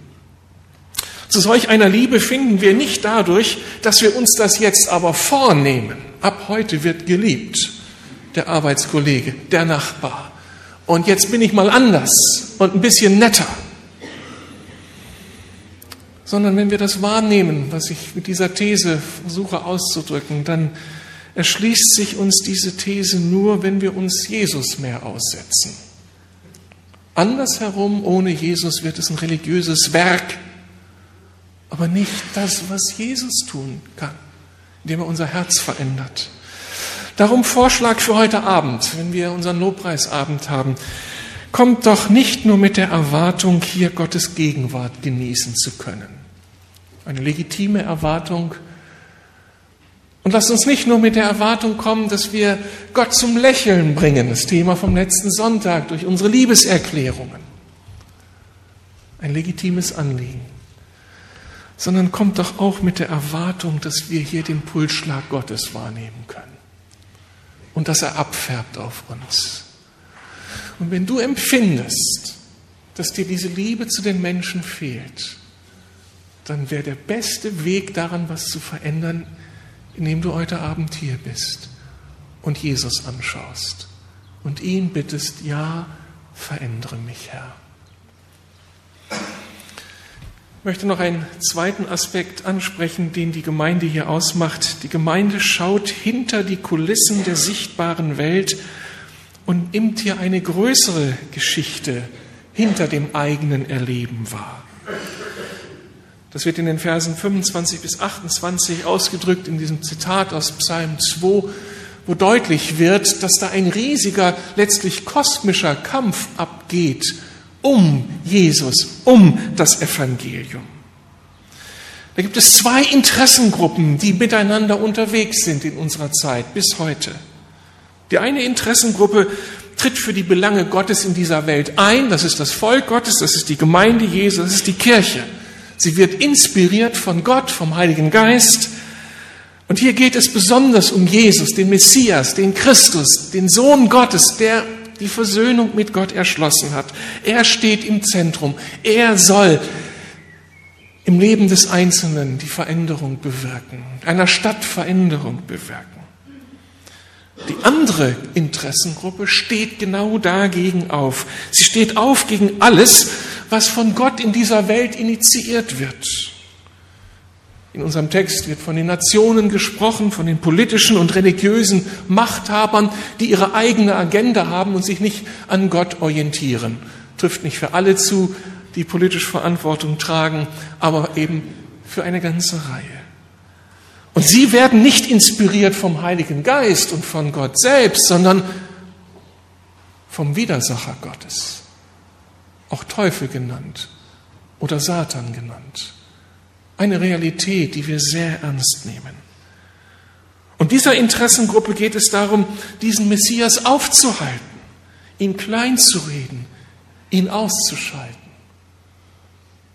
Zu solch einer Liebe finden wir nicht dadurch, dass wir uns das jetzt aber vornehmen. Ab heute wird geliebt der Arbeitskollege, der Nachbar. Und jetzt bin ich mal anders und ein bisschen netter. Sondern wenn wir das wahrnehmen, was ich mit dieser These versuche auszudrücken, dann erschließt sich uns diese These nur, wenn wir uns Jesus mehr aussetzen. Andersherum, ohne Jesus wird es ein religiöses Werk, aber nicht das, was Jesus tun kann, indem er unser Herz verändert. Darum Vorschlag für heute Abend, wenn wir unseren Lobpreisabend haben. Kommt doch nicht nur mit der Erwartung, hier Gottes Gegenwart genießen zu können. Eine legitime Erwartung. Und lasst uns nicht nur mit der Erwartung kommen, dass wir Gott zum Lächeln bringen, das Thema vom letzten Sonntag, durch unsere Liebeserklärungen. Ein legitimes Anliegen. Sondern kommt doch auch mit der Erwartung, dass wir hier den Pulsschlag Gottes wahrnehmen können und dass er abfärbt auf uns. Und wenn du empfindest, dass dir diese Liebe zu den Menschen fehlt, dann wäre der beste Weg daran, was zu verändern, indem du heute Abend hier bist und Jesus anschaust und ihn bittest, ja, verändere mich, Herr. Möchte noch einen zweiten Aspekt ansprechen, den die Gemeinde hier ausmacht. Die Gemeinde schaut hinter die Kulissen der sichtbaren Welt und nimmt hier eine größere Geschichte hinter dem eigenen Erleben wahr. Das wird in den Versen 25 bis 28 ausgedrückt in diesem Zitat aus Psalm 2, wo deutlich wird, dass da ein riesiger, letztlich kosmischer Kampf abgeht um Jesus, um das Evangelium. Da gibt es zwei Interessengruppen, die miteinander unterwegs sind in unserer Zeit bis heute. Die eine Interessengruppe tritt für die Belange Gottes in dieser Welt ein, das ist das Volk Gottes, das ist die Gemeinde Jesu, das ist die Kirche. Sie wird inspiriert von Gott, vom Heiligen Geist. Und hier geht es besonders um Jesus, den Messias, den Christus, den Sohn Gottes, der die Versöhnung mit Gott erschlossen hat. Er steht im Zentrum. Er soll im Leben des Einzelnen die Veränderung bewirken, einer Stadt Veränderung bewirken. Die andere Interessengruppe steht genau dagegen auf. Sie steht auf gegen alles, was von Gott in dieser Welt initiiert wird. In unserem Text wird von den Nationen gesprochen, von den politischen und religiösen Machthabern, die ihre eigene Agenda haben und sich nicht an Gott orientieren. Trifft nicht für alle zu, die politisch Verantwortung tragen, aber eben für eine ganze Reihe. Und sie werden nicht inspiriert vom Heiligen Geist und von Gott selbst, sondern vom Widersacher Gottes, auch Teufel genannt oder Satan genannt. Eine Realität, die wir sehr ernst nehmen. Und dieser Interessengruppe geht es darum, diesen Messias aufzuhalten, ihn klein zu reden, ihn auszuschalten.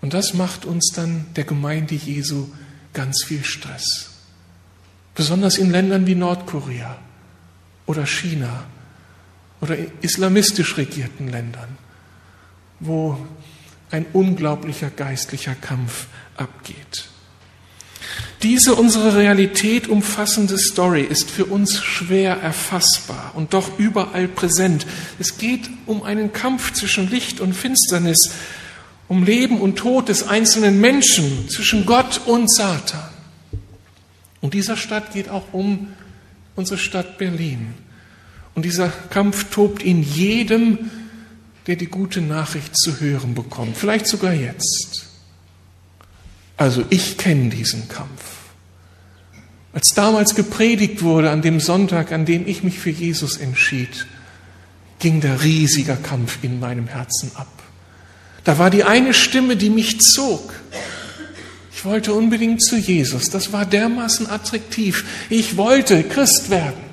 Und das macht uns dann der Gemeinde Jesu ganz viel Stress. Besonders in Ländern wie Nordkorea oder China oder islamistisch regierten Ländern, wo ein unglaublicher geistlicher Kampf abgeht. Diese unsere Realität umfassende Story ist für uns schwer erfassbar und doch überall präsent. Es geht um einen Kampf zwischen Licht und Finsternis, um Leben und Tod des einzelnen Menschen, zwischen Gott und Satan. Und dieser Stadt geht auch um unsere Stadt Berlin. Und dieser Kampf tobt in jedem, der die gute Nachricht zu hören bekommt, vielleicht sogar jetzt. Also ich kenne diesen Kampf. Als damals gepredigt wurde an dem Sonntag, an dem ich mich für Jesus entschied, ging der riesiger Kampf in meinem Herzen ab. Da war die eine Stimme, die mich zog. Ich wollte unbedingt zu Jesus. Das war dermaßen attraktiv. Ich wollte Christ werden.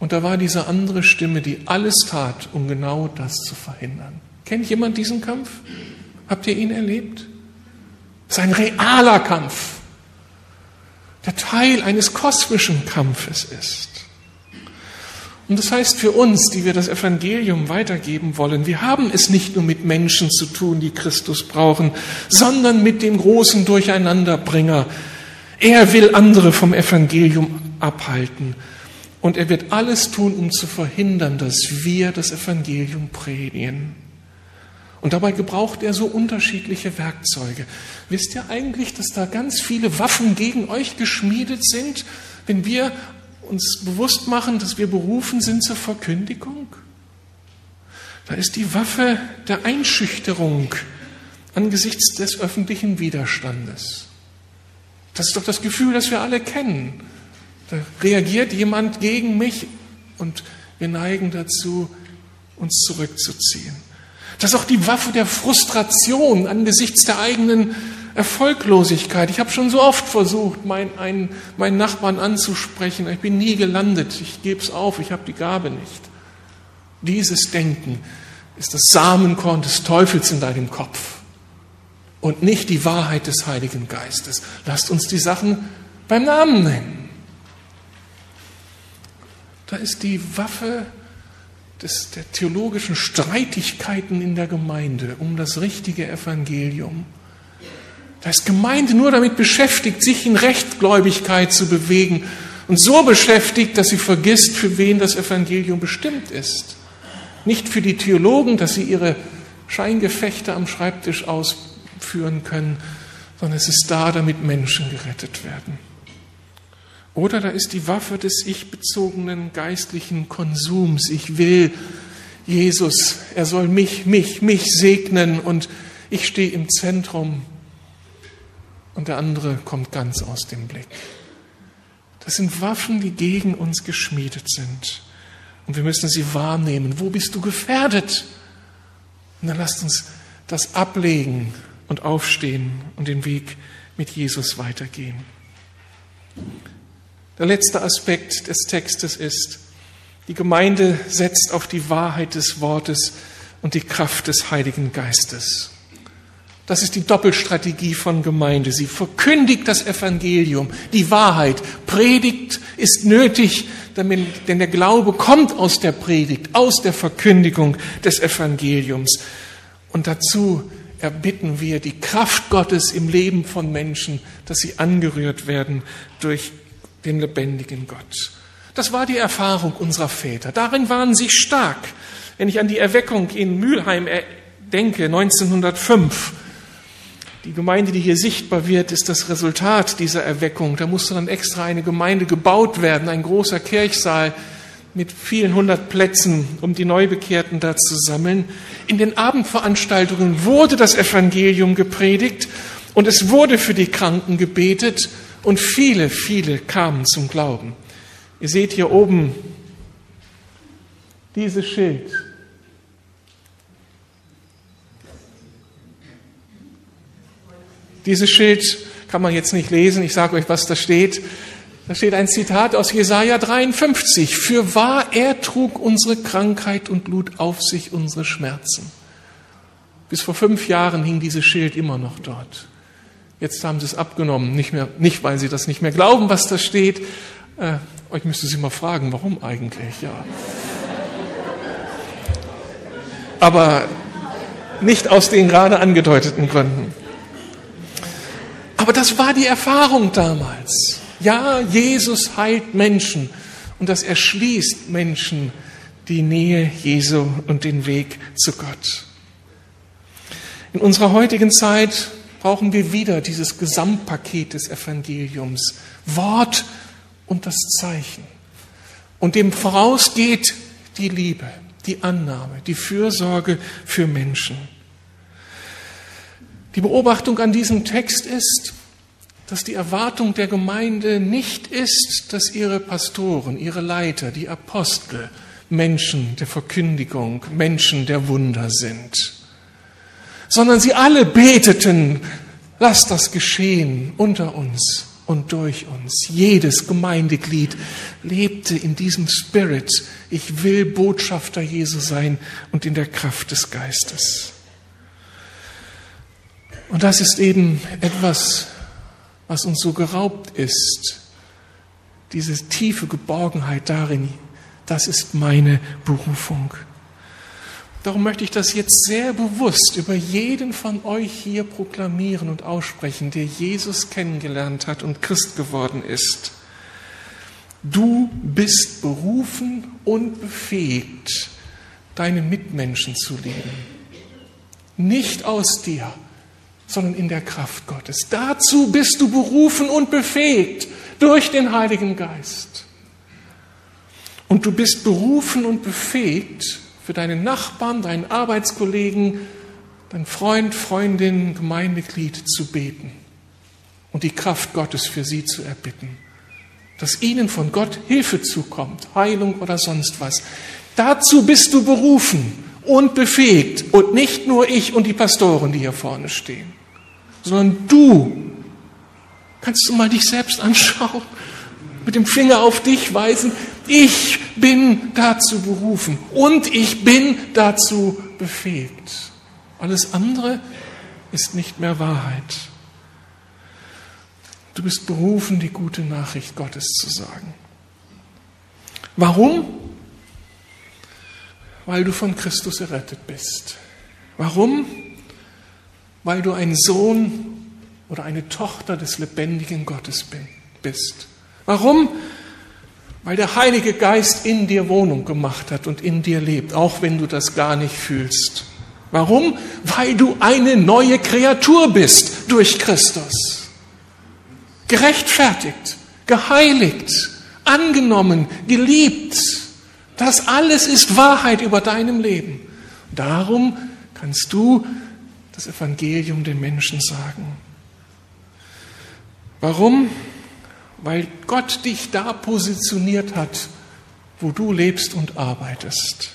Und da war diese andere Stimme, die alles tat, um genau das zu verhindern. Kennt jemand diesen Kampf? Habt ihr ihn erlebt? Es ist ein realer Kampf, der Teil eines kosmischen Kampfes ist. Und das heißt für uns, die wir das Evangelium weitergeben wollen, wir haben es nicht nur mit Menschen zu tun, die Christus brauchen, sondern mit dem großen Durcheinanderbringer. Er will andere vom Evangelium abhalten. Und er wird alles tun, um zu verhindern, dass wir das Evangelium predigen. Und dabei gebraucht er so unterschiedliche Werkzeuge. Wisst ihr eigentlich, dass da ganz viele Waffen gegen euch geschmiedet sind, wenn wir uns bewusst machen, dass wir berufen sind zur Verkündigung? Da ist die Waffe der Einschüchterung angesichts des öffentlichen Widerstandes. Das ist doch das Gefühl, das wir alle kennen. Da reagiert jemand gegen mich und wir neigen dazu, uns zurückzuziehen. Das ist auch die Waffe der Frustration angesichts der eigenen Erfolglosigkeit. Ich habe schon so oft versucht, meinen, einen, meinen Nachbarn anzusprechen. Ich bin nie gelandet. Ich gebe es auf. Ich habe die Gabe nicht. Dieses Denken ist das Samenkorn des Teufels in deinem Kopf und nicht die Wahrheit des Heiligen Geistes. Lasst uns die Sachen beim Namen nennen. Da ist die Waffe des, der theologischen Streitigkeiten in der Gemeinde um das richtige Evangelium. Da ist Gemeinde nur damit beschäftigt, sich in Rechtgläubigkeit zu bewegen und so beschäftigt, dass sie vergisst, für wen das Evangelium bestimmt ist. Nicht für die Theologen, dass sie ihre Scheingefechte am Schreibtisch ausführen können, sondern es ist da, damit Menschen gerettet werden. Oder da ist die Waffe des ich-bezogenen geistlichen Konsums. Ich will Jesus, er soll mich, mich, mich segnen und ich stehe im Zentrum und der andere kommt ganz aus dem Blick. Das sind Waffen, die gegen uns geschmiedet sind. Und wir müssen sie wahrnehmen. Wo bist du gefährdet? Und dann lasst uns das ablegen und aufstehen und den Weg mit Jesus weitergehen. Der letzte Aspekt des Textes ist, die Gemeinde setzt auf die Wahrheit des Wortes und die Kraft des Heiligen Geistes. Das ist die Doppelstrategie von Gemeinde. Sie verkündigt das Evangelium, die Wahrheit. Predigt ist nötig, denn der Glaube kommt aus der Predigt, aus der Verkündigung des Evangeliums. Und dazu erbitten wir die Kraft Gottes im Leben von Menschen, dass sie angerührt werden durch den lebendigen Gott. Das war die Erfahrung unserer Väter. Darin waren sie stark. Wenn ich an die Erweckung in Mülheim denke, 1905, die Gemeinde, die hier sichtbar wird, ist das Resultat dieser Erweckung. Da musste dann extra eine Gemeinde gebaut werden, ein großer Kirchsaal mit vielen hundert Plätzen, um die Neubekehrten da zu sammeln. In den Abendveranstaltungen wurde das Evangelium gepredigt und es wurde für die Kranken gebetet und viele, viele kamen zum Glauben. Ihr seht hier oben dieses Schild. Dieses Schild kann man jetzt nicht lesen, ich sage euch, was da steht. Da steht ein Zitat aus Jesaja 53. Für wahr, er trug unsere Krankheit und lud auf sich unsere Schmerzen. Bis vor fünf Jahren hing dieses Schild immer noch dort. Jetzt haben sie es abgenommen, nicht mehr, nicht weil sie das nicht mehr glauben, was da steht. Äh, euch müsste sie mal fragen, warum eigentlich, ja. Aber nicht aus den gerade angedeuteten Gründen. Aber das war die Erfahrung damals. Ja, Jesus heilt Menschen und das erschließt Menschen die Nähe Jesu und den Weg zu Gott. In unserer heutigen Zeit brauchen wir wieder dieses Gesamtpaket des Evangeliums. Wort und das Zeichen. Und dem vorausgeht die Liebe, die Annahme, die Fürsorge für Menschen. Die Beobachtung an diesem Text ist, dass die Erwartung der Gemeinde nicht ist, dass ihre Pastoren, ihre Leiter, die Apostel Menschen der Verkündigung, Menschen der Wunder sind, sondern sie alle beteten, lass das geschehen unter uns und durch uns. Jedes Gemeindeglied lebte in diesem Spirit, ich will Botschafter Jesu sein und in der Kraft des Geistes. Und das ist eben etwas, was uns so geraubt ist, diese tiefe Geborgenheit darin, das ist meine Berufung. Darum möchte ich das jetzt sehr bewusst über jeden von euch hier proklamieren und aussprechen, der Jesus kennengelernt hat und Christ geworden ist. Du bist berufen und befähigt, deine Mitmenschen zu lieben. Nicht aus dir, sondern in der Kraft Gottes. Dazu bist du berufen und befähigt durch den Heiligen Geist. Und du bist berufen und befähigt, für deinen Nachbarn, deinen Arbeitskollegen, deinen Freund, Freundin, Gemeindeglied zu beten und die Kraft Gottes für sie zu erbitten. Dass ihnen von Gott Hilfe zukommt, Heilung oder sonst was. Dazu bist du berufen und befähigt und nicht nur ich und die Pastoren, die hier vorne stehen, sondern du. Kannst du mal dich selbst anschauen, mit dem Finger auf dich weisen, ich bin dazu berufen und ich bin dazu befähigt. Alles andere ist nicht mehr Wahrheit. Du bist berufen, die gute Nachricht Gottes zu sagen. Warum? Weil du von Christus errettet bist. Warum? Weil du ein Sohn oder eine Tochter des lebendigen Gottes bist. Warum? Weil der Heilige Geist in dir Wohnung gemacht hat und in dir lebt, auch wenn du das gar nicht fühlst. Warum? Weil du eine neue Kreatur bist durch Christus. Gerechtfertigt, geheiligt, angenommen, geliebt. Das alles ist Wahrheit über deinem Leben. Darum kannst du das Evangelium den Menschen sagen. Warum? Weil Gott dich da positioniert hat, wo du lebst und arbeitest,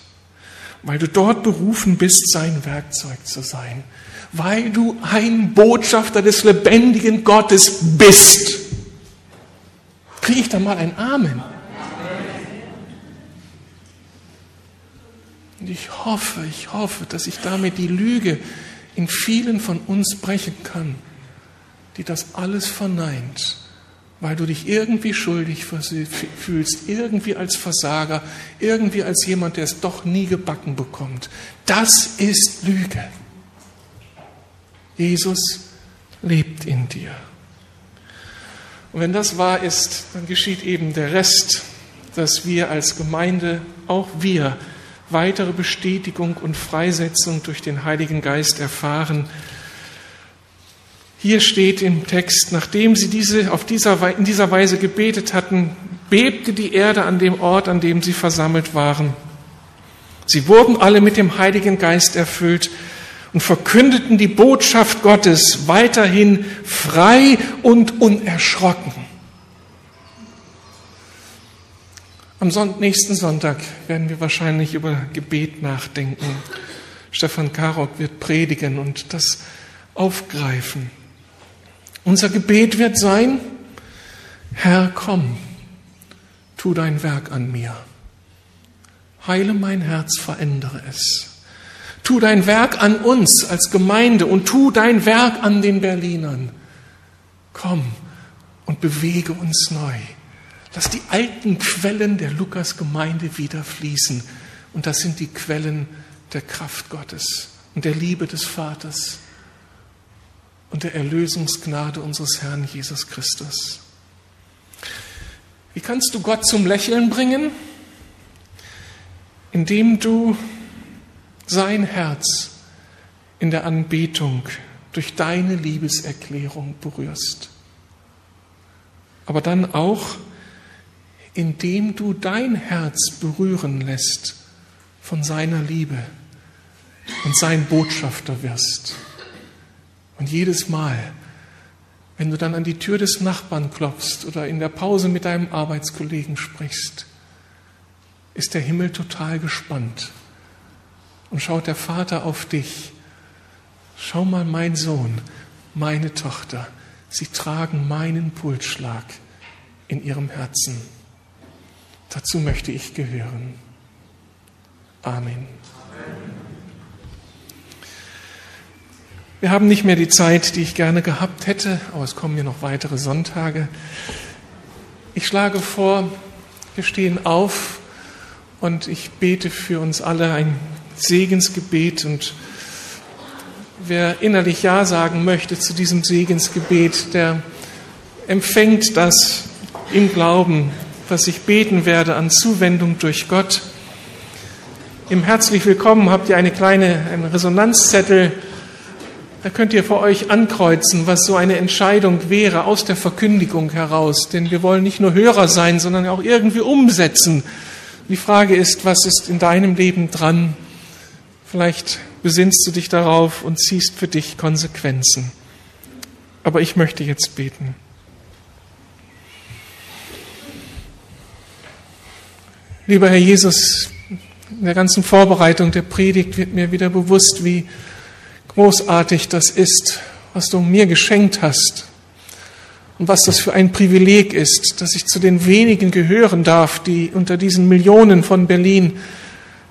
weil du dort berufen bist, sein Werkzeug zu sein, weil du ein Botschafter des lebendigen Gottes bist. Kriege ich da mal ein Amen? Und ich hoffe, ich hoffe, dass ich damit die Lüge in vielen von uns brechen kann, die das alles verneint weil du dich irgendwie schuldig fühlst, irgendwie als Versager, irgendwie als jemand, der es doch nie gebacken bekommt. Das ist Lüge. Jesus lebt in dir. Und wenn das wahr ist, dann geschieht eben der Rest, dass wir als Gemeinde, auch wir, weitere Bestätigung und Freisetzung durch den Heiligen Geist erfahren, hier steht im Text, nachdem sie diese, auf dieser, in dieser Weise gebetet hatten, bebte die Erde an dem Ort, an dem sie versammelt waren. Sie wurden alle mit dem Heiligen Geist erfüllt und verkündeten die Botschaft Gottes weiterhin frei und unerschrocken. Am nächsten Sonntag werden wir wahrscheinlich über Gebet nachdenken. Stefan Karok wird predigen und das aufgreifen. Unser Gebet wird sein, Herr, komm, tu dein Werk an mir. Heile mein Herz, verändere es. Tu dein Werk an uns als Gemeinde und tu dein Werk an den Berlinern. Komm und bewege uns neu. Lass die alten Quellen der Lukas-Gemeinde wieder fließen. Und das sind die Quellen der Kraft Gottes und der Liebe des Vaters und der Erlösungsgnade unseres Herrn Jesus Christus. Wie kannst du Gott zum Lächeln bringen? Indem du sein Herz in der Anbetung durch deine Liebeserklärung berührst. Aber dann auch, indem du dein Herz berühren lässt von seiner Liebe und sein Botschafter wirst. Und jedes Mal, wenn du dann an die Tür des Nachbarn klopfst oder in der Pause mit deinem Arbeitskollegen sprichst, ist der Himmel total gespannt und schaut der Vater auf dich. Schau mal, mein Sohn, meine Tochter, sie tragen meinen Pulsschlag in ihrem Herzen. Dazu möchte ich gehören. Amen. Wir haben nicht mehr die Zeit, die ich gerne gehabt hätte, aber es kommen mir noch weitere Sonntage. Ich schlage vor, wir stehen auf und ich bete für uns alle ein Segensgebet und wer innerlich Ja sagen möchte zu diesem Segensgebet, der empfängt das im Glauben, was ich beten werde an Zuwendung durch Gott. Im Herzlich Willkommen habt ihr eine kleine einen Resonanzzettel, da könnt ihr vor euch ankreuzen, was so eine Entscheidung wäre aus der Verkündigung heraus. Denn wir wollen nicht nur Hörer sein, sondern auch irgendwie umsetzen. Die Frage ist, was ist in deinem Leben dran? Vielleicht besinnst du dich darauf und ziehst für dich Konsequenzen. Aber ich möchte jetzt beten. Lieber Herr Jesus, in der ganzen Vorbereitung der Predigt wird mir wieder bewusst, wie großartig das ist, was du mir geschenkt hast und was das für ein Privileg ist, dass ich zu den wenigen gehören darf, die unter diesen Millionen von Berlin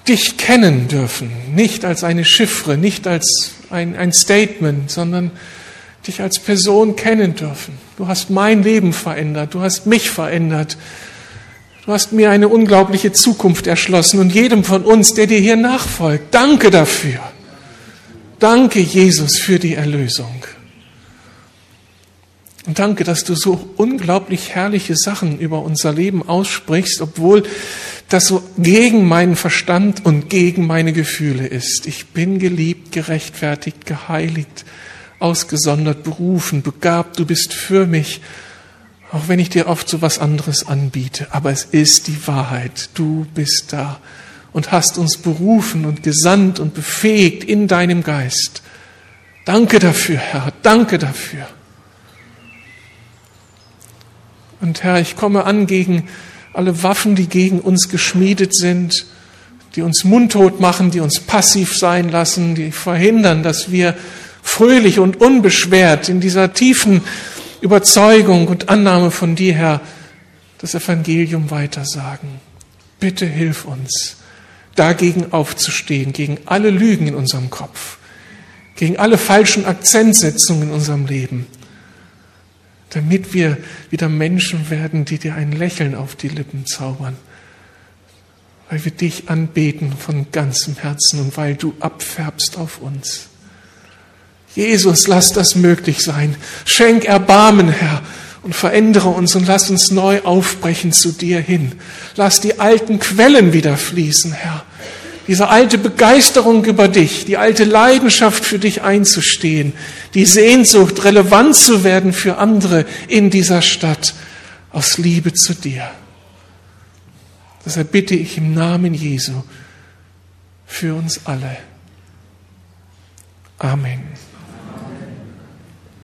dich kennen dürfen, nicht als eine Chiffre, nicht als ein, ein Statement, sondern dich als Person kennen dürfen. Du hast mein Leben verändert, du hast mich verändert, du hast mir eine unglaubliche Zukunft erschlossen und jedem von uns, der dir hier nachfolgt, danke dafür. Danke, Jesus, für die Erlösung. Und danke, dass du so unglaublich herrliche Sachen über unser Leben aussprichst, obwohl das so gegen meinen Verstand und gegen meine Gefühle ist. Ich bin geliebt, gerechtfertigt, geheiligt, ausgesondert, berufen, begabt. Du bist für mich, auch wenn ich dir oft so was anderes anbiete. Aber es ist die Wahrheit. Du bist da und hast uns berufen und gesandt und befähigt in deinem Geist. Danke dafür, Herr, danke dafür. Und Herr, ich komme an gegen alle Waffen, die gegen uns geschmiedet sind, die uns mundtot machen, die uns passiv sein lassen, die verhindern, dass wir fröhlich und unbeschwert in dieser tiefen Überzeugung und Annahme von dir, Herr, das Evangelium weitersagen. Bitte hilf uns dagegen aufzustehen, gegen alle Lügen in unserem Kopf, gegen alle falschen Akzentsetzungen in unserem Leben, damit wir wieder Menschen werden, die dir ein Lächeln auf die Lippen zaubern, weil wir dich anbeten von ganzem Herzen und weil du abfärbst auf uns. Jesus, lass das möglich sein. Schenk Erbarmen, Herr, und verändere uns und lass uns neu aufbrechen zu dir hin. Lass die alten Quellen wieder fließen, Herr. Diese alte Begeisterung über dich, die alte Leidenschaft für dich einzustehen, die Sehnsucht, relevant zu werden für andere in dieser Stadt, aus Liebe zu dir. Deshalb bitte ich im Namen Jesu für uns alle. Amen.